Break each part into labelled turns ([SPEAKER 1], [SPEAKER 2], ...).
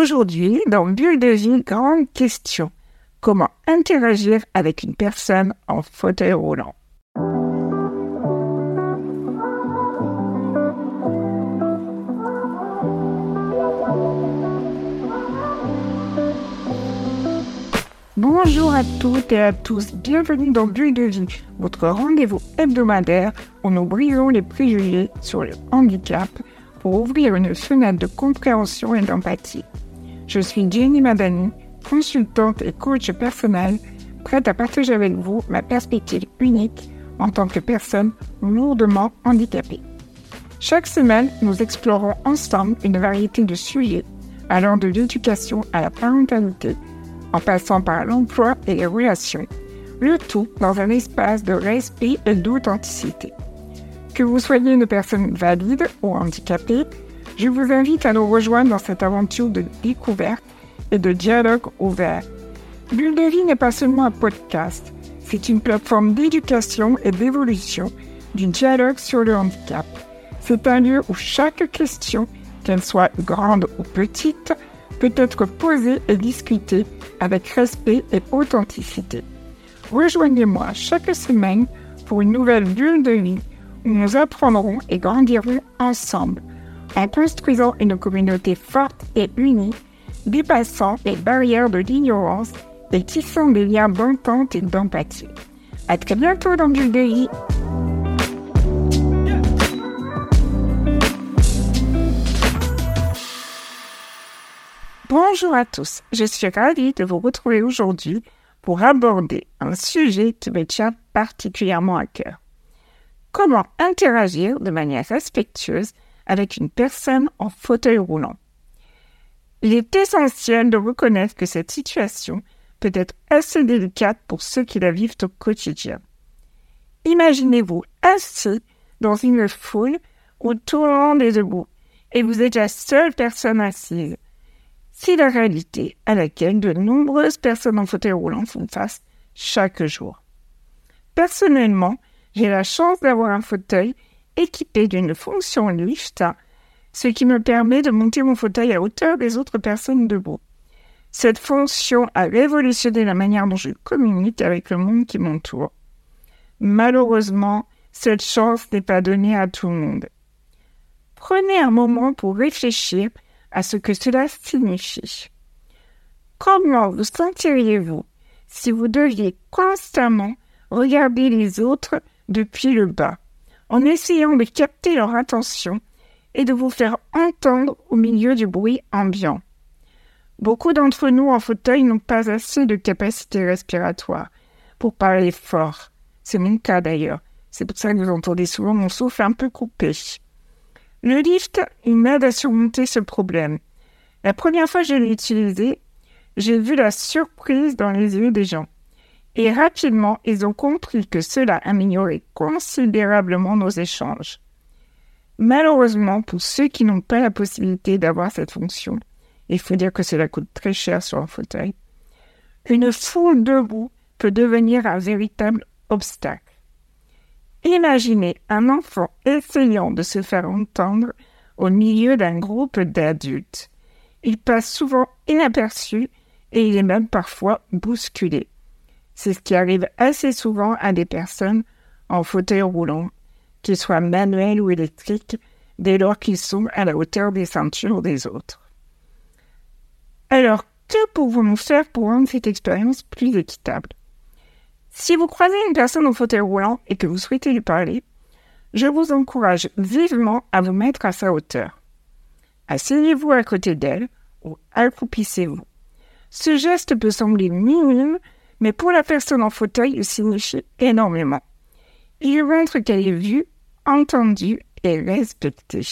[SPEAKER 1] Aujourd'hui, dans Bulle de vie, grande question. Comment interagir avec une personne en fauteuil roulant? Bonjour à toutes et à tous, bienvenue dans Bulle de vie, votre rendez-vous hebdomadaire où nous brisons les préjugés sur le handicap pour ouvrir une fenêtre de compréhension et d'empathie. Je suis Jenny Madani, consultante et coach personnel, prête à partager avec vous ma perspective unique en tant que personne lourdement handicapée. Chaque semaine, nous explorons ensemble une variété de sujets allant de l'éducation à la parentalité, en passant par l'emploi et les relations, le tout dans un espace de respect et d'authenticité. Que vous soyez une personne valide ou handicapée, je vous invite à nous rejoindre dans cette aventure de découverte et de dialogue ouvert. Bulle de vie n'est pas seulement un podcast, c'est une plateforme d'éducation et d'évolution du dialogue sur le handicap. C'est un lieu où chaque question, qu'elle soit grande ou petite, peut être posée et discutée avec respect et authenticité. Rejoignez-moi chaque semaine pour une nouvelle bulle de vie où nous apprendrons et grandirons ensemble, en construisant une communauté forte et unie, dépassant les barrières de l'ignorance et tissant des liens d'entente et d'empathie. À très bientôt dans du. Bonjour à tous, je suis ravie de vous retrouver aujourd'hui pour aborder un sujet qui me tient particulièrement à cœur. Comment interagir de manière respectueuse avec une personne en fauteuil roulant Il est essentiel de reconnaître que cette situation peut être assez délicate pour ceux qui la vivent au quotidien. Imaginez-vous assis dans une foule le monde est debout et vous êtes la seule personne assise. C'est la réalité à laquelle de nombreuses personnes en fauteuil roulant font face chaque jour. Personnellement, j'ai la chance d'avoir un fauteuil équipé d'une fonction lift, ce qui me permet de monter mon fauteuil à hauteur des autres personnes debout. Cette fonction a révolutionné la manière dont je communique avec le monde qui m'entoure. Malheureusement, cette chance n'est pas donnée à tout le monde. Prenez un moment pour réfléchir à ce que cela signifie. Comment vous sentiriez-vous si vous deviez constamment regarder les autres depuis le bas, en essayant de capter leur attention et de vous faire entendre au milieu du bruit ambiant. Beaucoup d'entre nous en fauteuil n'ont pas assez de capacité respiratoire pour parler fort. C'est mon cas d'ailleurs. C'est pour ça que vous entendez souvent mon souffle un peu coupé. Le lift, il m'aide à surmonter ce problème. La première fois que je l'ai utilisé, j'ai vu la surprise dans les yeux des gens. Et rapidement, ils ont compris que cela améliorait considérablement nos échanges. Malheureusement, pour ceux qui n'ont pas la possibilité d'avoir cette fonction, il faut dire que cela coûte très cher sur un fauteuil, une foule debout peut devenir un véritable obstacle. Imaginez un enfant essayant de se faire entendre au milieu d'un groupe d'adultes. Il passe souvent inaperçu et il est même parfois bousculé. C'est ce qui arrive assez souvent à des personnes en fauteuil roulant, qu'ils soient manuels ou électriques, dès lors qu'ils sont à la hauteur des ceintures des autres. Alors, que pouvons-nous faire pour rendre cette expérience plus équitable? Si vous croisez une personne en fauteuil roulant et que vous souhaitez lui parler, je vous encourage vivement à vous mettre à sa hauteur. Asseyez-vous à côté d'elle ou accroupissez-vous. Ce geste peut sembler minime, mais pour la personne en fauteuil, il signifie énormément. Il montre qu'elle est vue, entendue et respectée.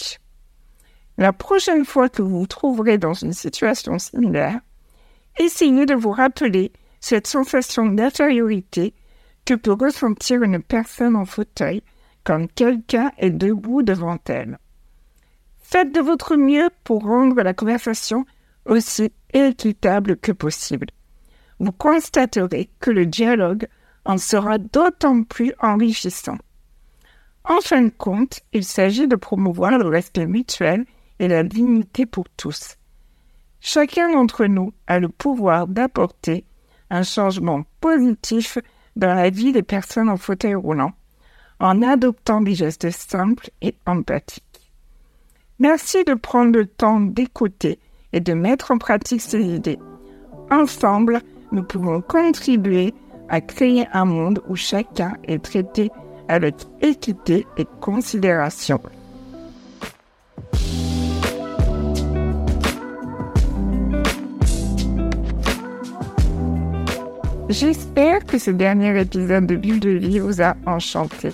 [SPEAKER 1] La prochaine fois que vous vous trouverez dans une situation similaire, essayez de vous rappeler cette sensation d'infériorité que peut ressentir une personne en fauteuil quand quelqu'un est debout devant elle. Faites de votre mieux pour rendre la conversation aussi équitable que possible vous constaterez que le dialogue en sera d'autant plus enrichissant. En fin de compte, il s'agit de promouvoir le respect mutuel et la dignité pour tous. Chacun d'entre nous a le pouvoir d'apporter un changement positif dans la vie des personnes en fauteuil roulant en adoptant des gestes simples et empathiques. Merci de prendre le temps d'écouter et de mettre en pratique ces idées. Ensemble, nous pouvons contribuer à créer un monde où chacun est traité avec équité et considération. J'espère que ce dernier épisode de Bulle de vie vous a enchanté.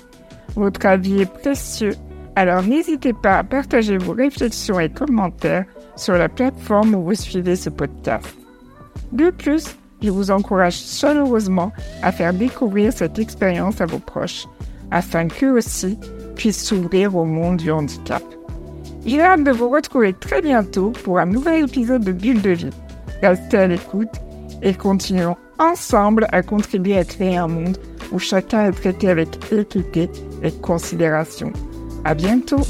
[SPEAKER 1] Votre avis est précieux, alors n'hésitez pas à partager vos réflexions et commentaires sur la plateforme où vous suivez ce podcast. De plus, je vous encourage chaleureusement à faire découvrir cette expérience à vos proches, afin qu'eux aussi puissent s'ouvrir au monde du handicap. J'ai hâte de vous retrouver très bientôt pour un nouvel épisode de Bulle de vie. Restez à l'écoute et continuons ensemble à contribuer à créer un monde où chacun est traité avec équité et considération. À bientôt!